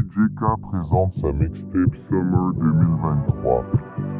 DJ K présente sa mixtape Summer 2023.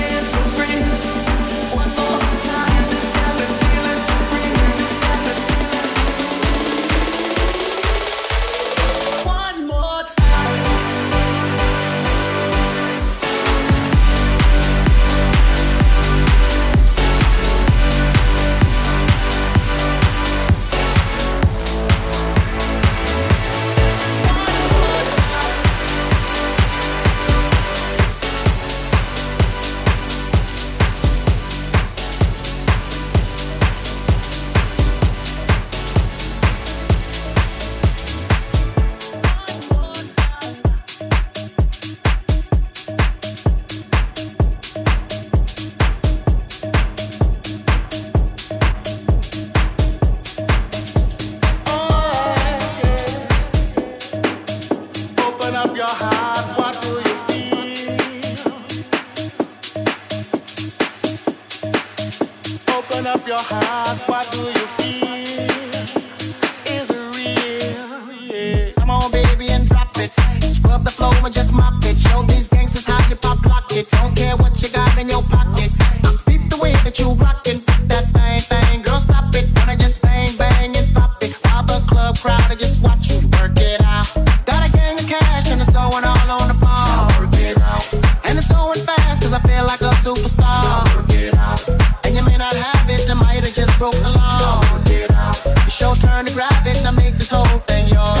it off. Show turn grab it. I make this whole thing yours.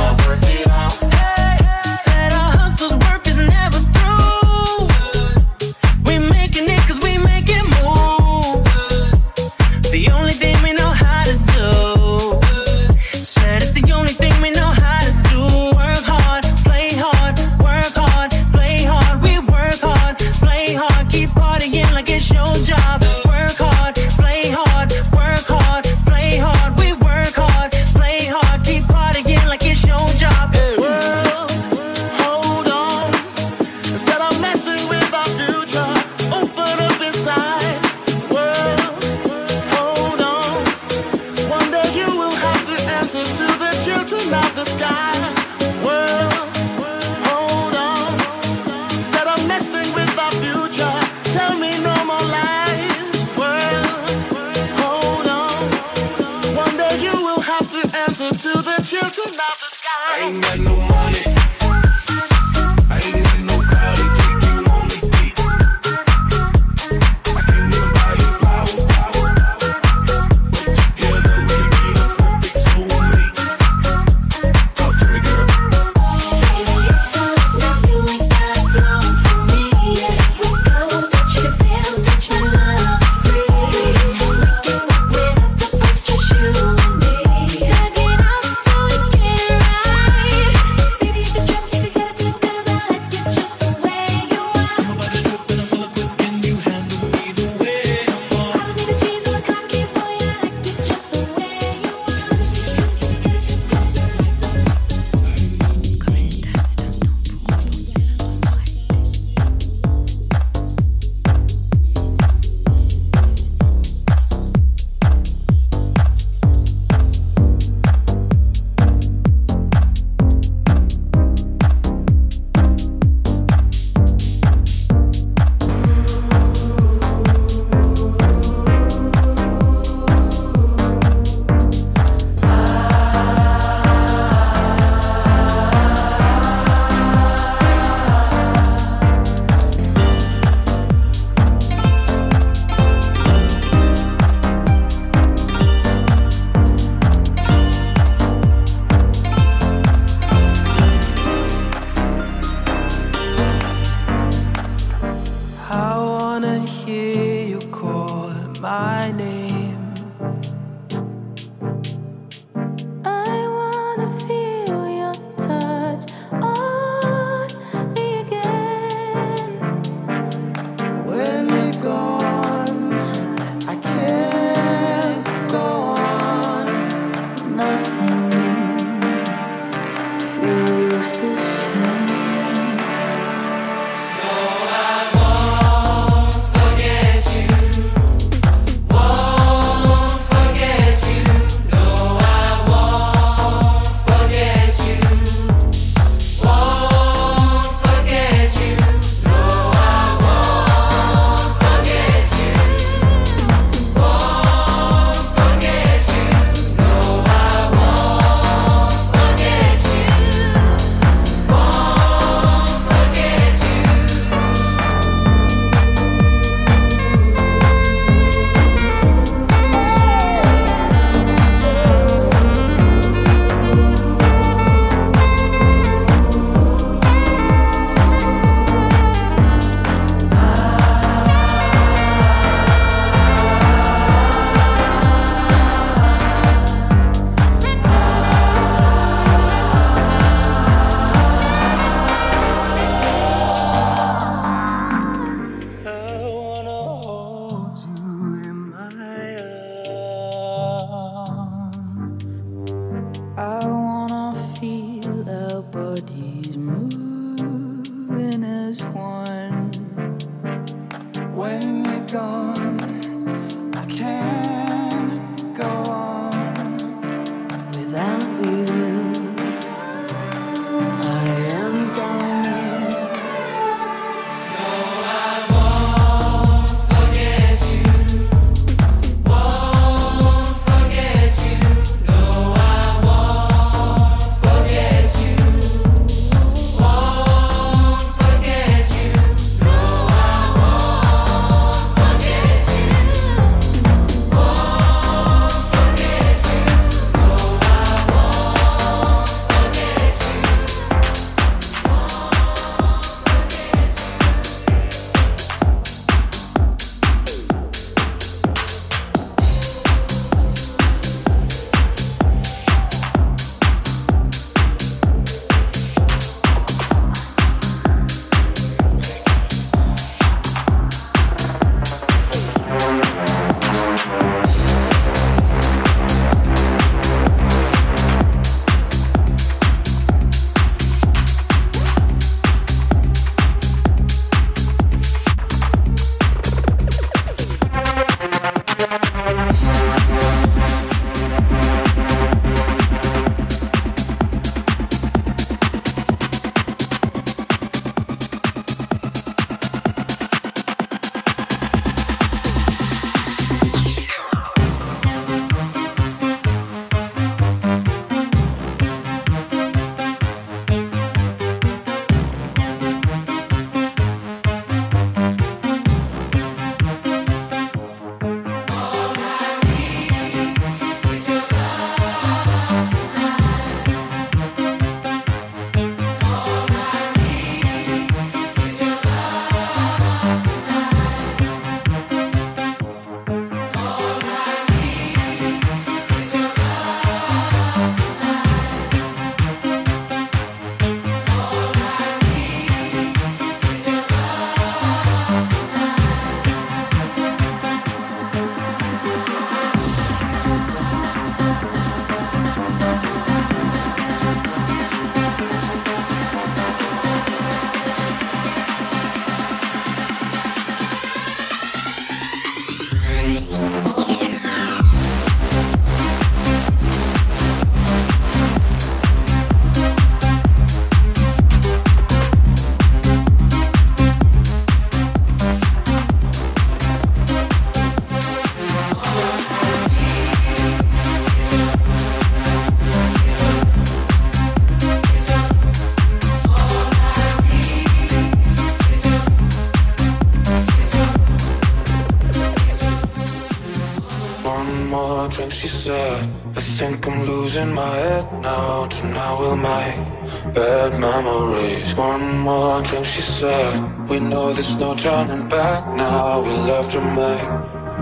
Said, I losing my head now. Tonight we'll make bad memories. One more drink, she said. We know there's no turning back now. We'll have to make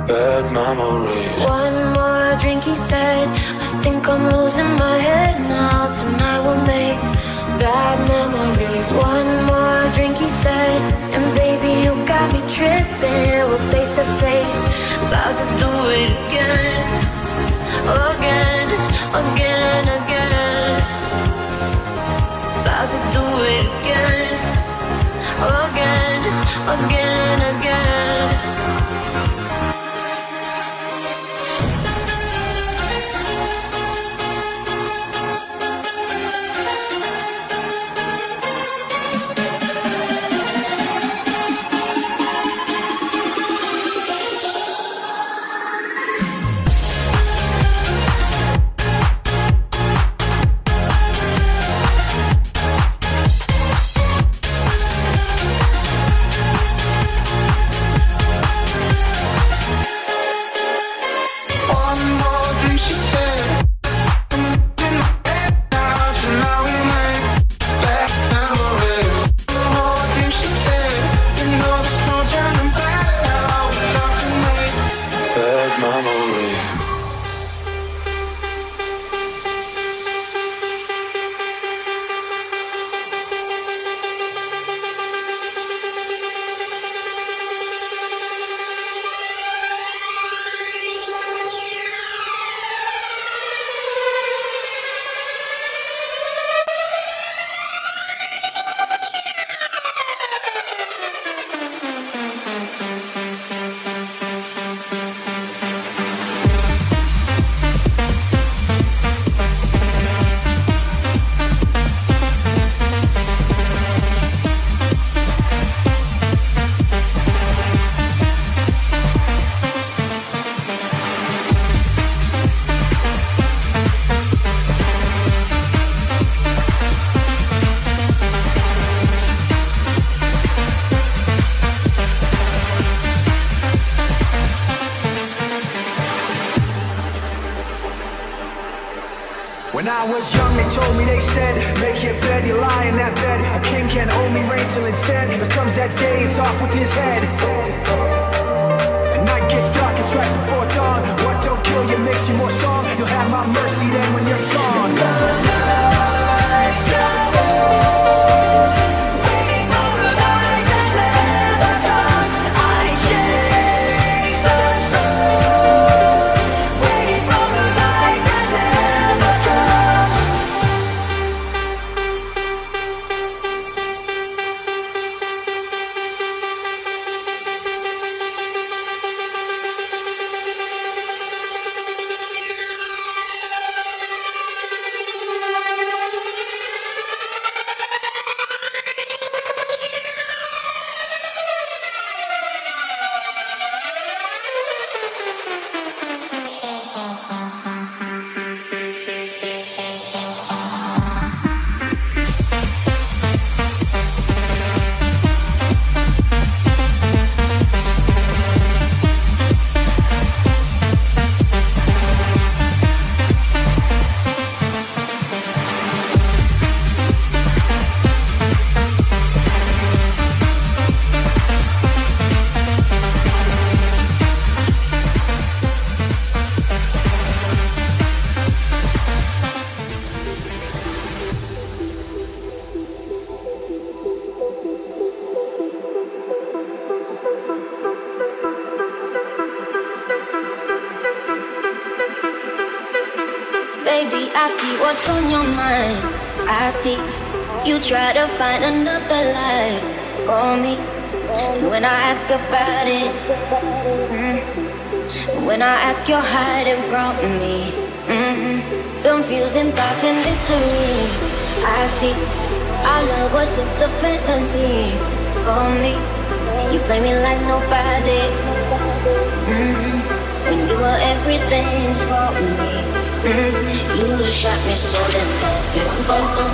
bad memories. One more drink, he said. I think I'm losing my head now. Tonight we'll make bad memories. One more drink, he said. And baby, you got me tripping. We're face to face, about to do it again, again, again, again. To do it again, again, again, again. Was young, they told me, they said, make your bed, you lie in that bed. A king can't only reign till instead, there comes that day, it's off with his head. And night gets dark, it's right before dawn. What don't kill you makes you more strong. You'll have my mercy then when you're gone. Baby, I see you try to find another life for me. And when I ask about it, mm, when I ask, you're hiding from me. mm Confusing thoughts and misery. I see our love was just a fantasy for me. You play me like nobody. mm When you were everything for me. Mm, you shot me so damn. It bum bum.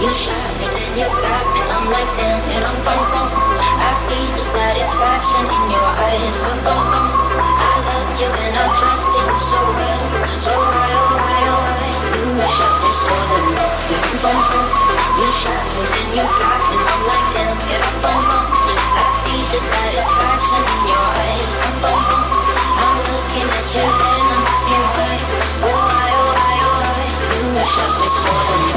You shot me, then you got me. I'm like damn. It bum bum. I see the satisfaction in your eyes. I'm bum. I loved you and I trusted you so well, so well, well, well. You shot me so damn. It bum bum. You shot me, then you got me. I'm like damn. It bum bum. I see the satisfaction in your eyes. I'm bum. I'm looking at you and I'm asking why. Oh, emotion disorder.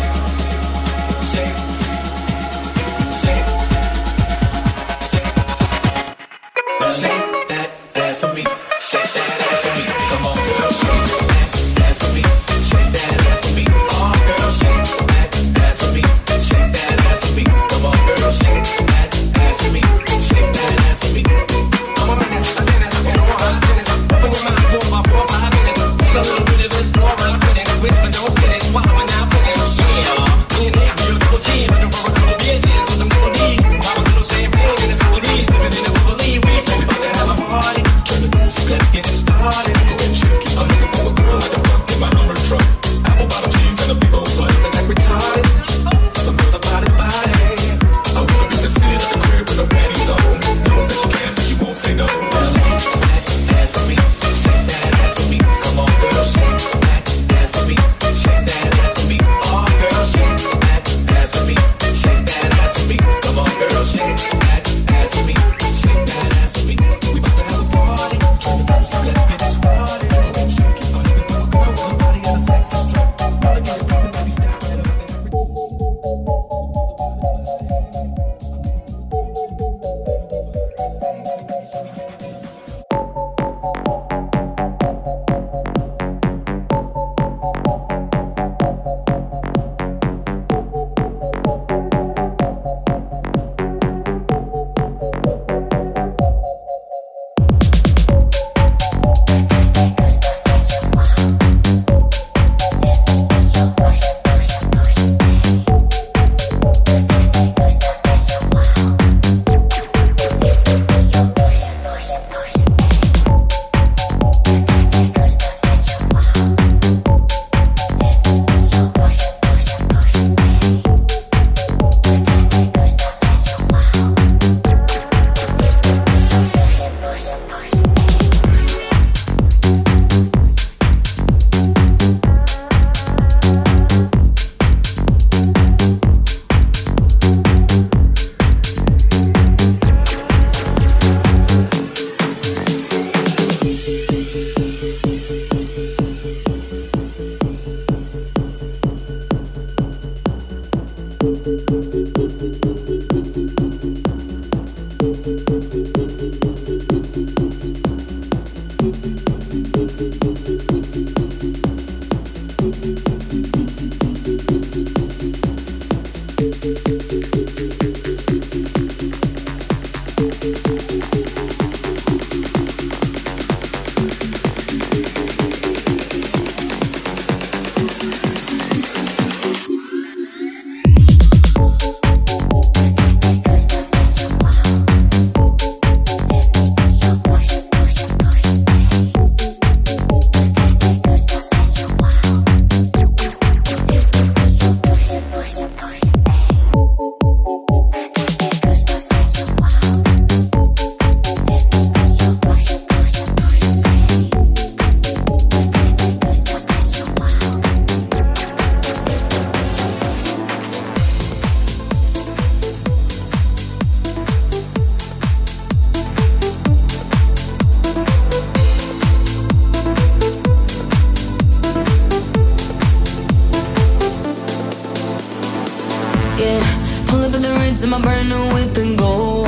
Yeah, pull up in the rinse in my brand new whip and go.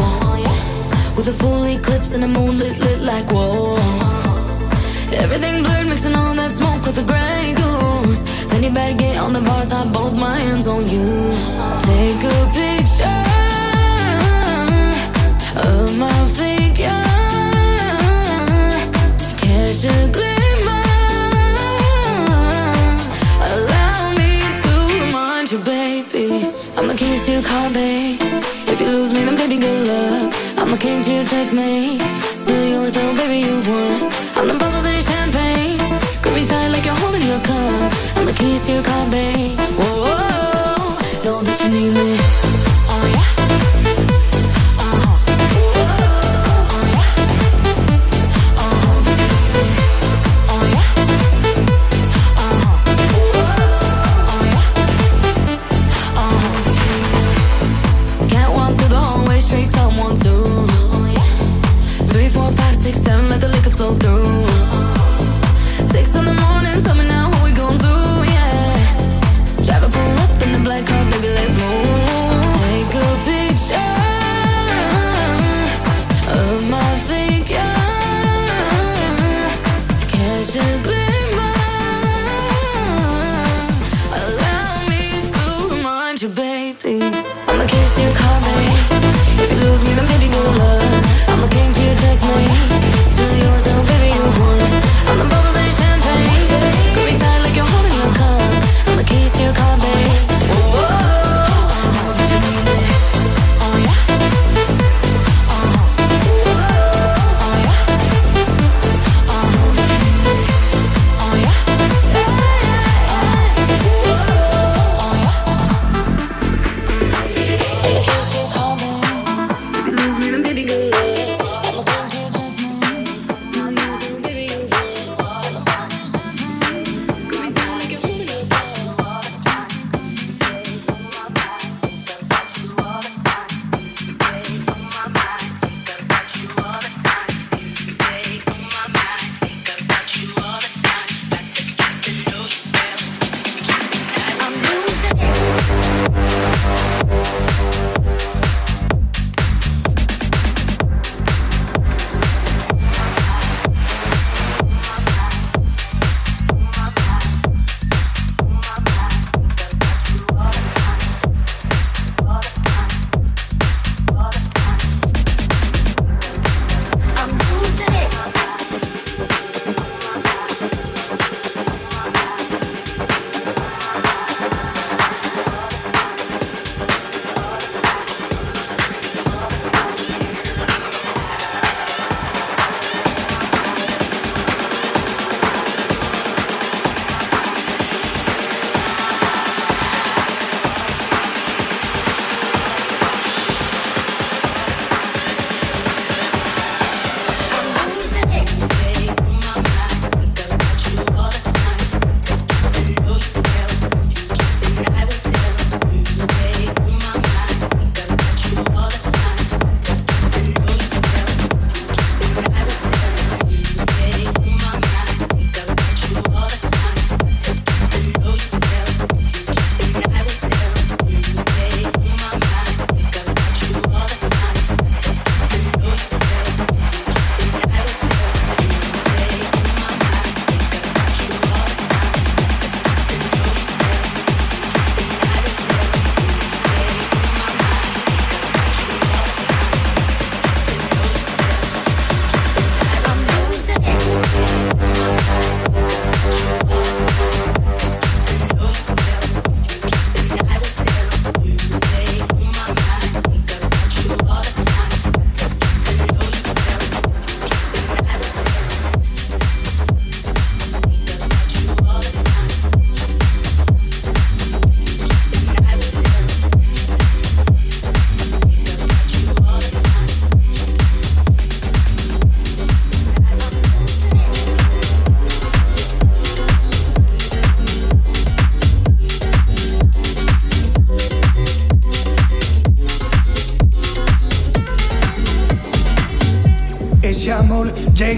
With a full eclipse and the moon lit, like whoa. Everything blurred, mixing all that smoke with the Grey Goose. Fanny get on the bar top, both my hands on you. Take a picture of my figure. Checkmate. Still yours, though, baby, you've won. I'm the bubbles in your champagne. Tight like you're holding your cup. I'm the keys to your car, babe. Whoa, whoa. know that you need me.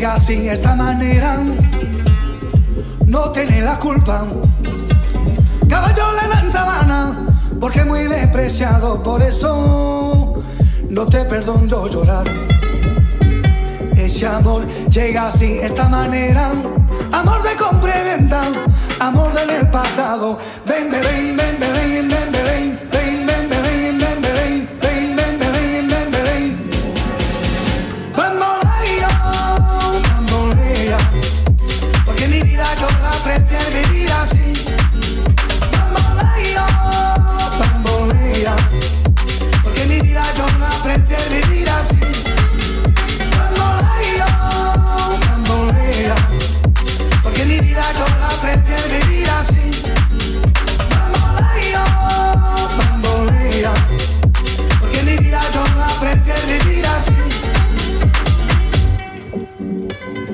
siga así esta manera, no tiene la culpa.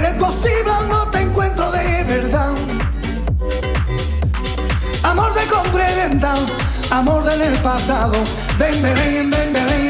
Eres posible, o no te encuentro de verdad. Amor de compra amor del pasado. Ven, ven, ven, ven, ven.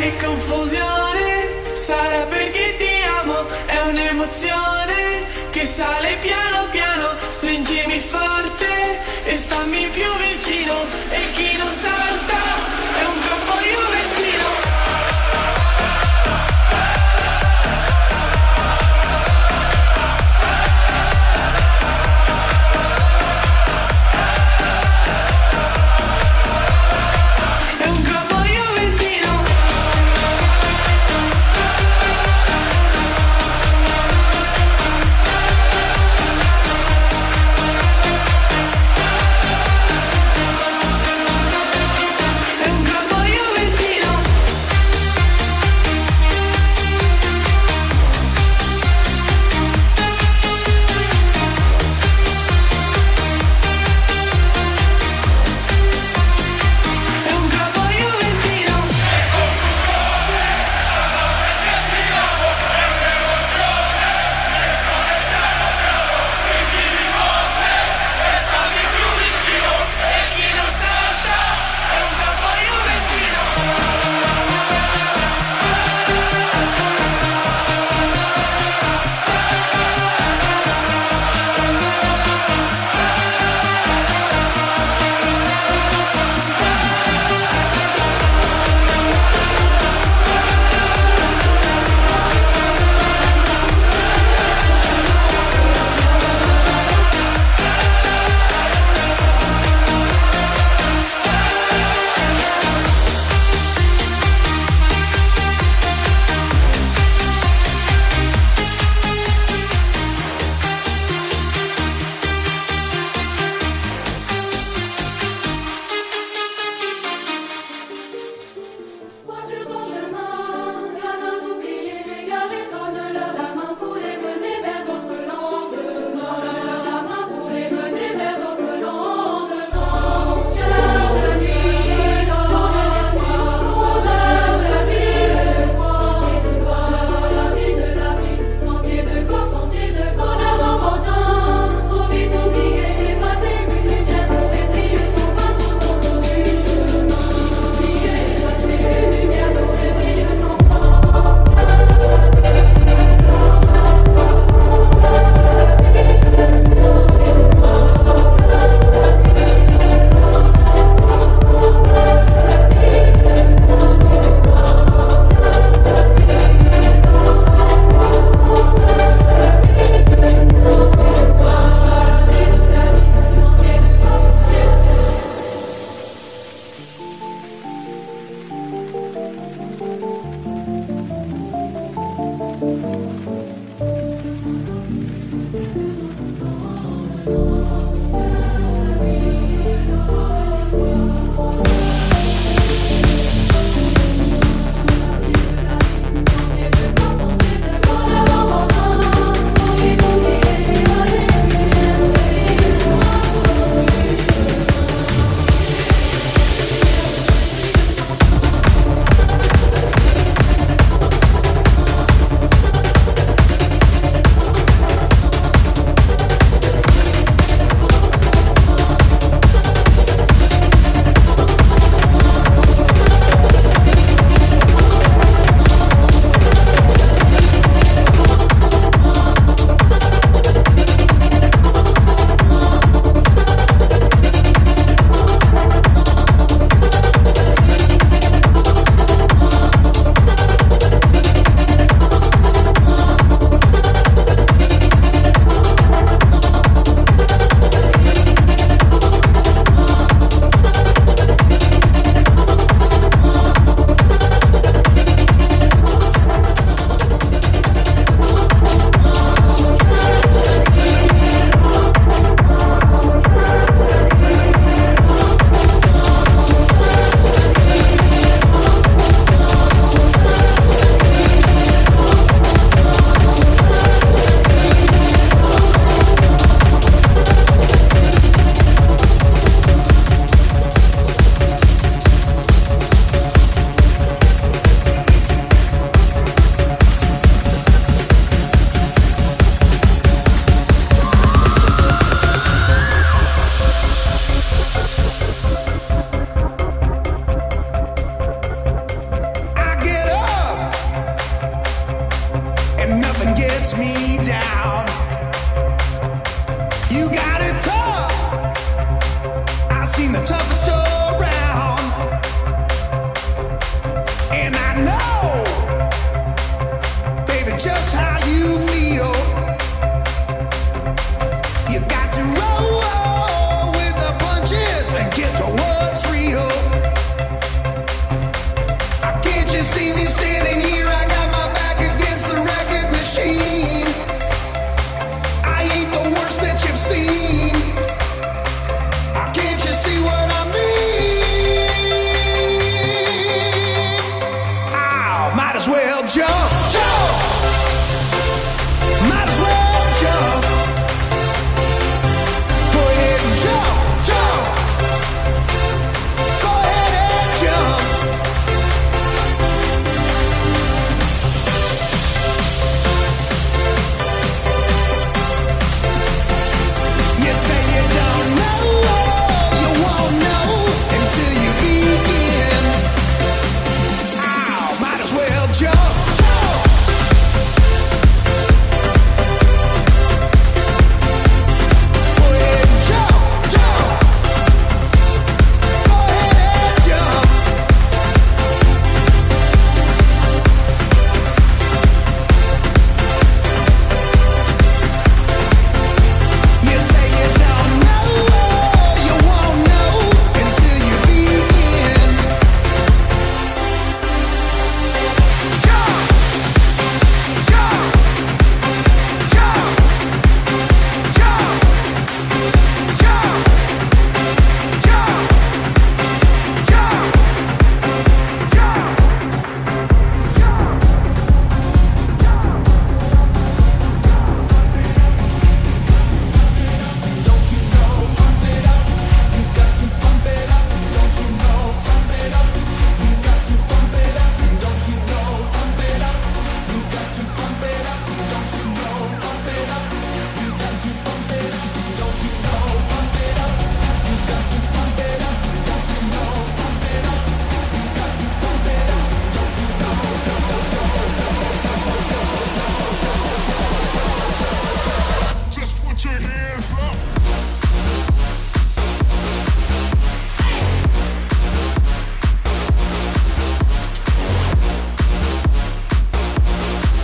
che confusione, sarà perché ti amo, è un'emozione che sale piano piano, stringimi forte e stammi più